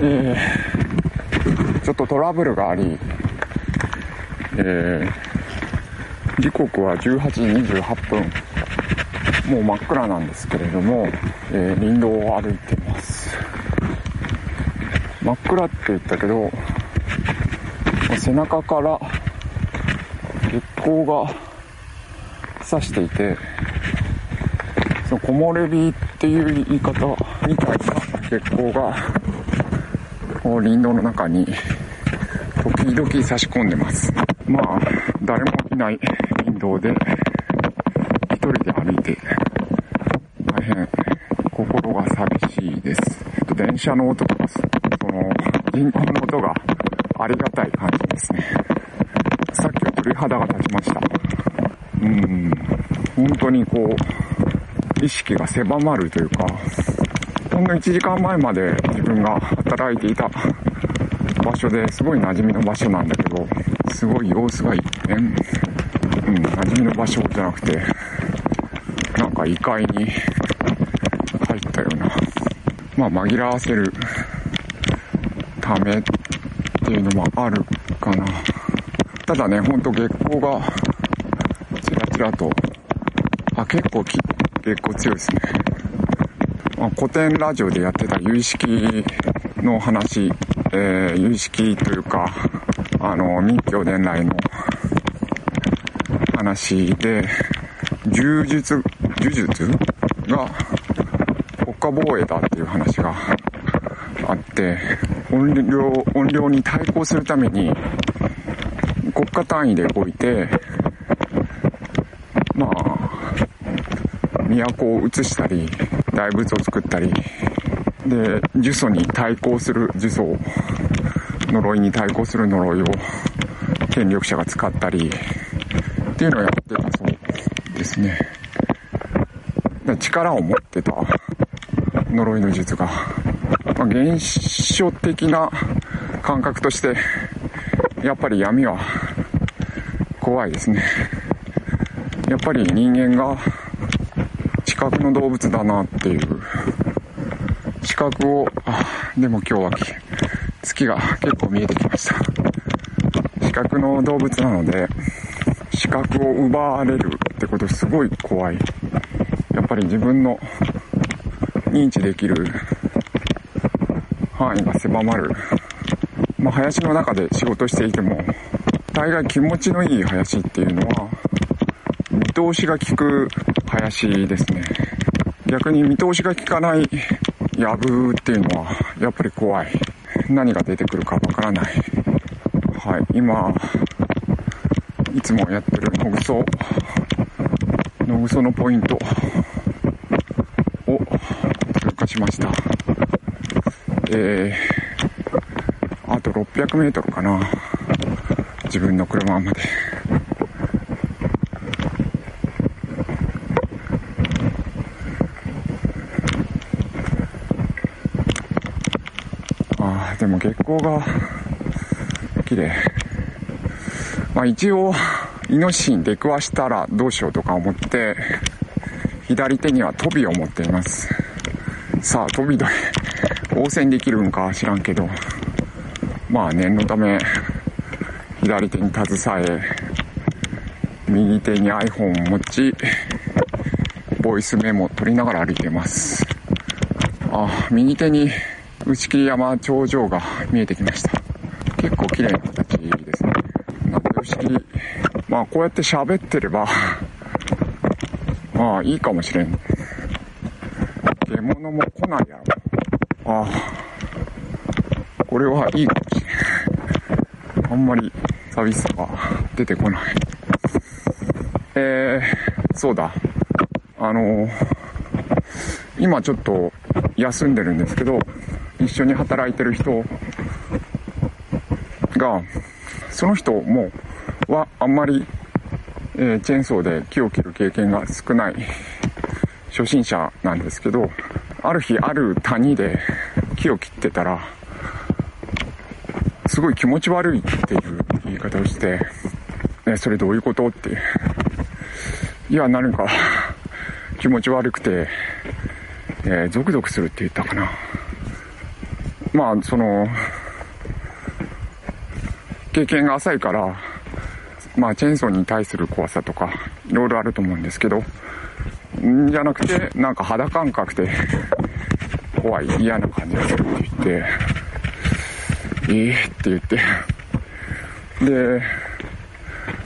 えー、ちょっとトラブルがあり、えー、時刻は18時28分。もう真っ暗なんですけれども、えー、林道を歩いてます。真っ暗って言ったけど、背中から月光が差していて、その木漏れ日っていう言い方みたいな月光が、林道の中に時々差し込んでます。まあ、誰もいない林道で、一人で歩いて、大変心が寂しいです。電車の音とか、その、銀行の音がありがたい感じですね。さっきは鳥肌が立ちました。うん、本当にこう、意識が狭まるというか、ほんの1時間前まで自分が働いていた場所ですごい馴染みの場所なんだけど、すごい様子が一変、うん、馴染みの場所じゃなくて、なんか異界に入ったような、まあ紛らわせるためっていうのもあるかな。ただね、ほんと月光がちらちらと、あ、結構き結構強いですね。ま、古典ラジオでやってた有意識の話、えー、有意識というか、あの、密教伝来の話で、柔術、呪術が国家防衛だっていう話があって、音量、音量に対抗するために国家単位で動いて、まあ、都を移したり、大仏を作ったり、で、呪詛に対抗する呪詛呪いに対抗する呪いを権力者が使ったり、っていうのをやってたそうですね。力を持ってた呪いの術が、まあ、原初的な感覚として、やっぱり闇は怖いですね。やっぱり人間が覚の動物だなっていう。視覚を、あ、でも今日は月が結構見えてきました。視覚の動物なので、視覚を奪われるってことすごい怖い。やっぱり自分の認知できる範囲が狭まる。まあ、林の中で仕事していても、大概気持ちのいい林っていうのは、見通しが利く林ですね。逆に見通しが効かないやぶっていうのは、やっぱり怖い。何が出てくるかわからない。はい、今、いつもやってる野ぐそ、野ぐそのポイントを通過しました。えー、あと600メートルかな。自分の車まで。でも月光が綺麗。まあ一応、イノシシに出くわしたらどうしようとか思って、左手にはトビを持っています。さあ、トビで応戦できるんか知らんけど、まあ念のため、左手に携え、右手に iPhone を持ち、ボイスメモを取りながら歩いてます。あ、右手に打切山頂上が見えてきました。結構綺麗な形ですね。なんか打切、まあこうやって喋ってれば、まあいいかもしれん。獣も来ないやろ。ああ、これはいいかもしれん。あんまり寂しさが出てこない。えー、そうだ。あの今ちょっと休んでるんですけど、一緒に働いてる人が、その人も、はあんまり、えー、チェーンソーで木を切る経験が少ない初心者なんですけど、ある日ある谷で木を切ってたら、すごい気持ち悪いっていう言い方をして、ね、それどういうことって。いや、何か気持ち悪くて、えー、ゾクゾクするって言ったかな。まあ、その、経験が浅いから、まあ、チェーンソーに対する怖さとか、いろいろあると思うんですけど、んじゃなくて、なんか肌感覚で怖い、嫌な感じがするって言って、ええー、って言って、で、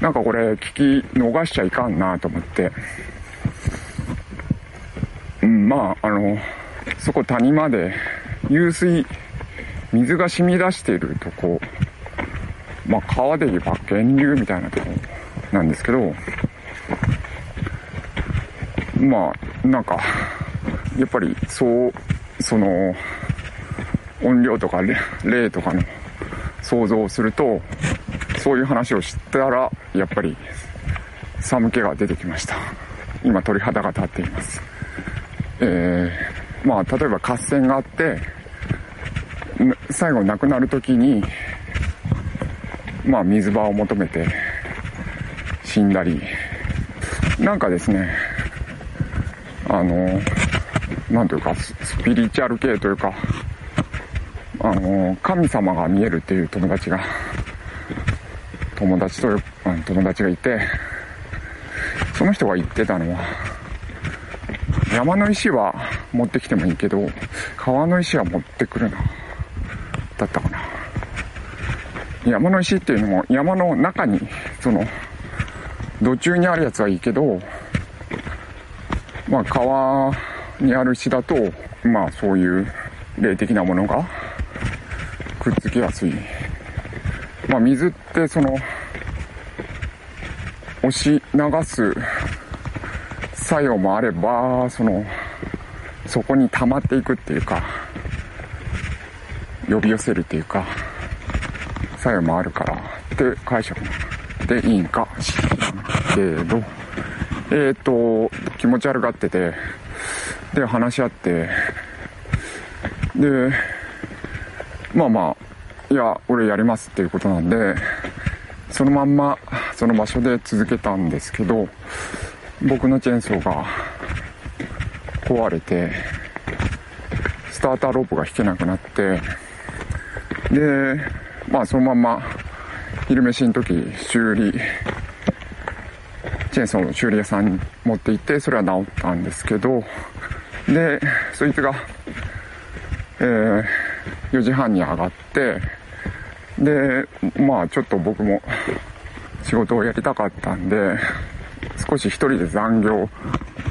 なんかこれ聞き逃しちゃいかんなと思って、うん、まあ、あの、そこ谷まで湧水、水が染み出しているとこ、まあ川で言えば源流みたいなとこなんですけど、まあ、なんか、やっぱりそう、その、音量とか霊とかの想像をすると、そういう話をしたら、やっぱり寒気が出てきました。今鳥肌が立っています。えー、まあ、例えば合戦があって、最後亡くなる時に、まあ、水場を求めて死んだり、なんかですね、あの、なんというか、スピリチュアル系というか、あの、神様が見えるっていう友達が、友達と、友達がいて、その人が言ってたのは、山の石は持ってきてもいいけど、川の石は持ってくるな。だったかな。山の石っていうのも山の中に、その、土中にあるやつはいいけど、まあ川にある石だと、まあそういう霊的なものがくっつきやすい。まあ水ってその、押し流す作用もあれば、その、そこに溜まっていくっていうか、呼び寄せるっていうか、作用もあるからって解釈でいいんか?しれけど、えっ、と、気持ち悪がってて、で、話し合って、で、まあまあ、いや、俺やりますっていうことなんで、そのまんま、その場所で続けたんですけど、僕のチェーンソーが壊れて、スターターロープが引けなくなって、で、まあそのまんま昼飯の時修理、チェーンソーの修理屋さんに持って行って、それは治ったんですけど、で、そいつが、えー、4時半に上がって、で、まあちょっと僕も仕事をやりたかったんで、少し一人で残業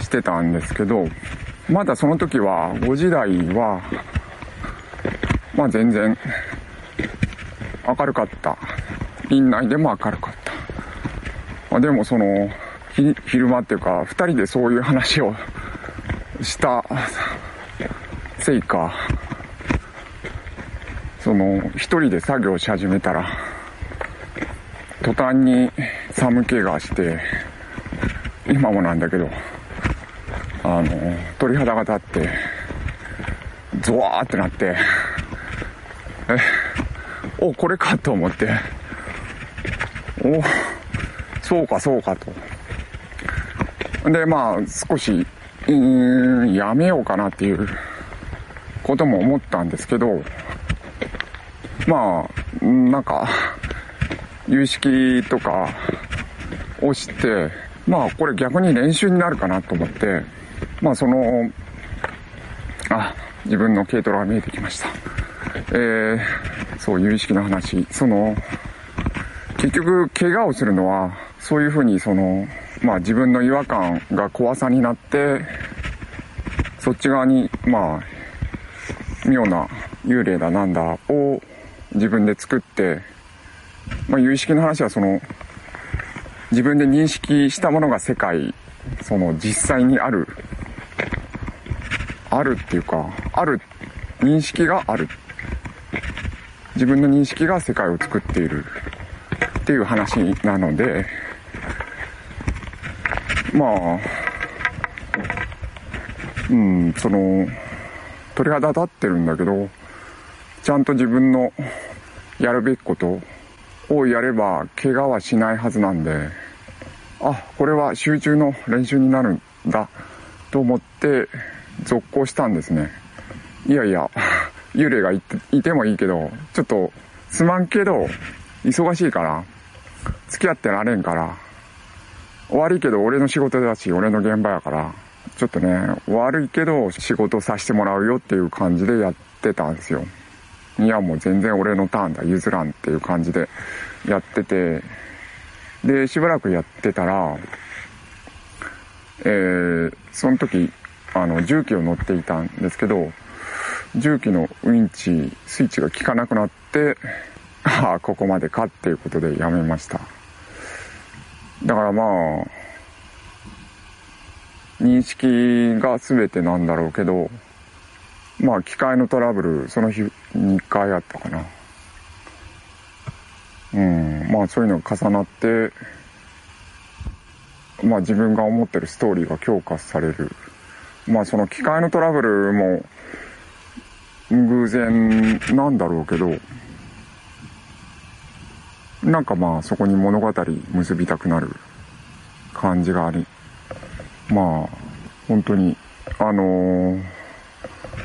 してたんですけど、まだその時は5時台は、まあ全然明るかった。院内でも明るかった。まあ、でもその、昼間っていうか、二人でそういう話をしたせいか、その、一人で作業し始めたら、途端に寒気がして、今もなんだけど、あの、鳥肌が立って、ゾワーってなって、お、これかと思って、お、そうかそうかと。で、まあ、少し、うーん、やめようかなっていうことも思ったんですけど、まあ、なんか、有識とかをして、まあこれ逆に練習になるかなと思って、まあその、あ、自分の軽トラが見えてきました。えー、そういう意識の話、その、結局怪我をするのは、そういうふうにその、まあ自分の違和感が怖さになって、そっち側に、まあ、妙な幽霊だなんだを自分で作って、まあ有意識の話はその、自分で認識したものが世界、その実際にある、あるっていうか、ある、認識がある。自分の認識が世界を作っているっていう話なので、まあ、うん、その、鳥肌立ってるんだけど、ちゃんと自分のやるべきことをやれば怪我はしないはずなんで、あ、これは集中の練習になるんだと思って続行したんですね。いやいや、幽霊がいてもいいけど、ちょっとすまんけど、忙しいから、付き合ってられんから、悪いけど俺の仕事だし、俺の現場やから、ちょっとね、悪いけど仕事させてもらうよっていう感じでやってたんですよ。いや、もう全然俺のターンだ、譲らんっていう感じでやってて、で、しばらくやってたら、えー、その時、あの、重機を乗っていたんですけど、重機のウインチ、スイッチが効かなくなって、ああ、ここまでかっていうことでやめました。だからまあ、認識が全てなんだろうけど、まあ機械のトラブル、その日2回あったかな。うん、まあそういうのが重なって、まあ自分が思ってるストーリーが強化される。まあその機械のトラブルも偶然なんだろうけど、なんかまあそこに物語結びたくなる感じがあり、まあ本当に、あのー、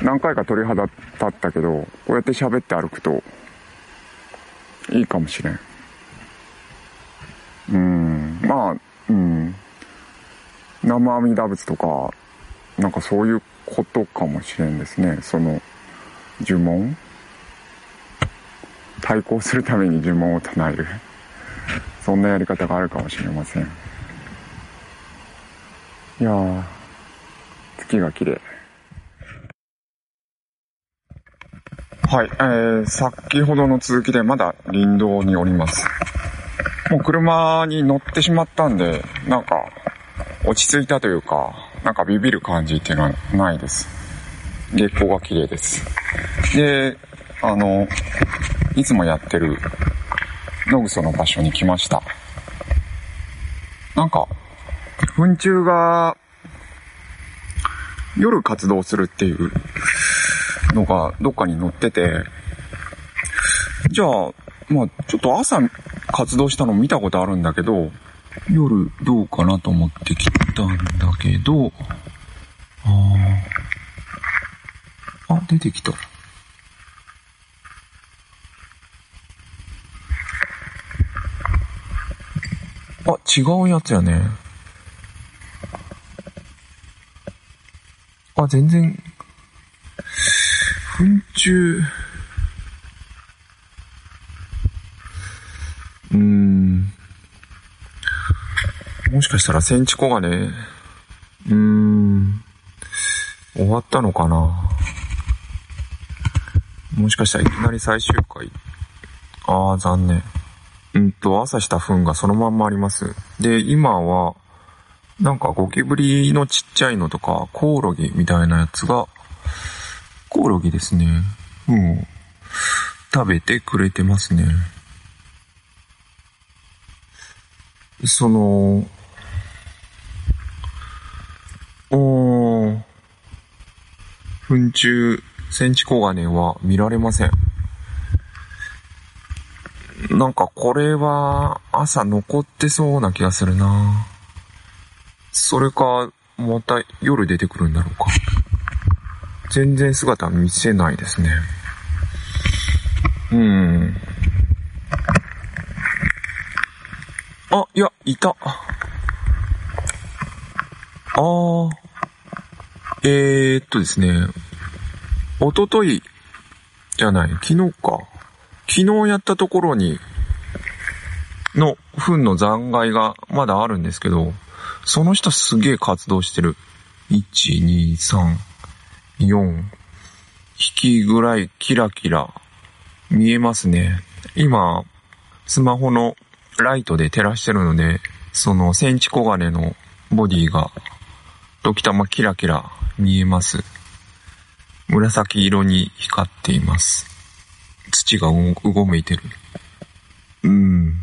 何回か鳥肌立ったけど、こうやって喋って歩くといいかもしれん。うん、まあ、うん。生阿弥陀仏とか、なんかそういうことかもしれんですね。その、呪文？対抗するために呪文を唱える？そんなやり方があるかもしれません。いやー、月が綺麗。はい、えー、先ほどの続きでまだ林道におります。もう車に乗ってしまったんで、なんか、落ち着いたというか、なんかビビる感じっていうのはないです。月光が綺麗です。で、あの、いつもやってる野草の場所に来ました。なんか、糞虫が夜活動するっていうのがどっかに載ってて、じゃあ、まあちょっと朝活動したの見たことあるんだけど、夜どうかなと思ってきたんだけど、ああ。出てきた。あ、違うやつやね。あ、全然、糞虫、うーん。もしかしたらセンチコガネ、うーん、終わったのかなもしかしたらいきなり最終回。ああ、残念。うんと、朝した糞がそのまんまあります。で、今は、なんかゴキブリのちっちゃいのとか、コオロギみたいなやつが、コオロギですね。もう、食べてくれてますね。その、おー、糞虫、センチコガネは見られません。なんかこれは朝残ってそうな気がするなそれか、また夜出てくるんだろうか。全然姿見せないですね。うん。あ、いや、いた。あー。えー、っとですね。おととい、じゃない、昨日か。昨日やったところに、の、糞の残骸がまだあるんですけど、その人すげえ活動してる。1、2、3、4匹ぐらいキラキラ見えますね。今、スマホのライトで照らしてるので、そのセンチコガネのボディが、時たまキラキラ見えます。紫色に光っています。土がうごめいてる。うん。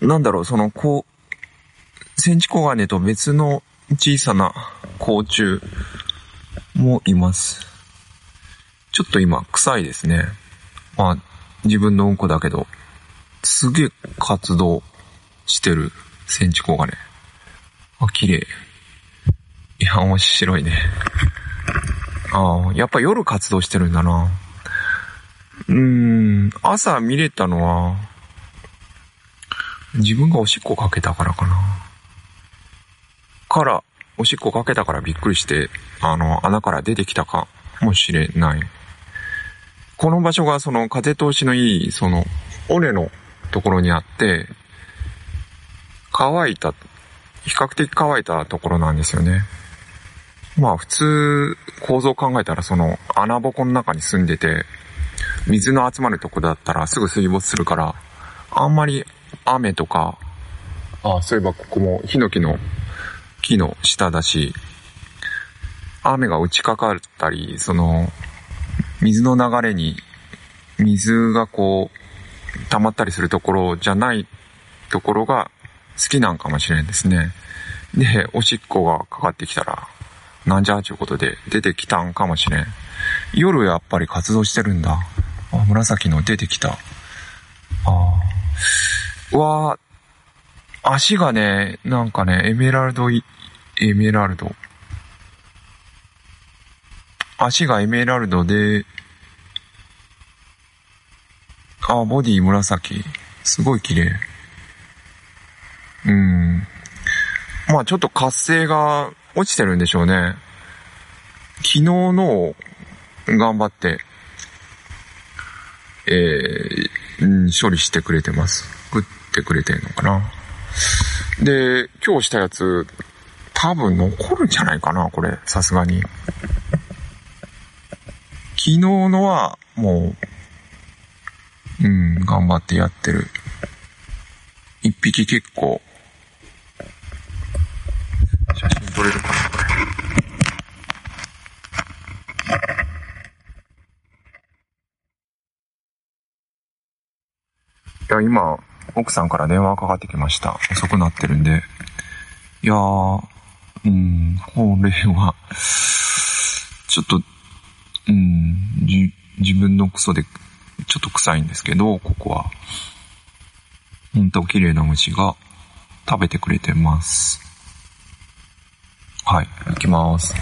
なんだろう、その、こう、センチコガネと別の小さな甲虫もいます。ちょっと今、臭いですね。まあ、自分のうんこだけど、すげえ活動してるセンチコガネ。あ、綺麗。いや、面白いね。ああ、やっぱ夜活動してるんだな。うーん、朝見れたのは、自分がおしっこかけたからかな。から、おしっこかけたからびっくりして、あの、穴から出てきたかもしれない。この場所がその風通しのいい、その、尾根のところにあって、乾いた、比較的乾いたところなんですよね。まあ普通、構造考えたらその穴ぼこの中に住んでて、水の集まるとこだったらすぐ水没するから、あんまり雨とか、あ、そういえばここもヒノキの木の下だし、雨が打ちかかったり、その、水の流れに、水がこう、溜まったりするところじゃないところが好きなんかもしれんですね。で、おしっこがかかってきたら、なんじゃちゅうことで出てきたんかもしれん。夜やっぱり活動してるんだ。あ、紫の出てきた。ああ。うわ足がね、なんかね、エメラルドエメラルド。足がエメラルドで、あ、ボディ紫。すごい綺麗。うん。まあちょっと活性が落ちてるんでしょうね。昨日の頑張って、えー、うん、処理してくれてます。食ってくれてんのかな。で、今日したやつ、多分残るんじゃないかな、これ。さすがに。昨日のは、もう、うん、頑張ってやってる。一匹結構、写真撮れるかな、これ。いや、今、奥さんから電話かかってきました。遅くなってるんで。いやー、うん、これは、ちょっと、うん、じ、自分のクソで、ちょっと臭いんですけど、ここは。ほんと綺麗な虫が食べてくれてます。はい、行きます。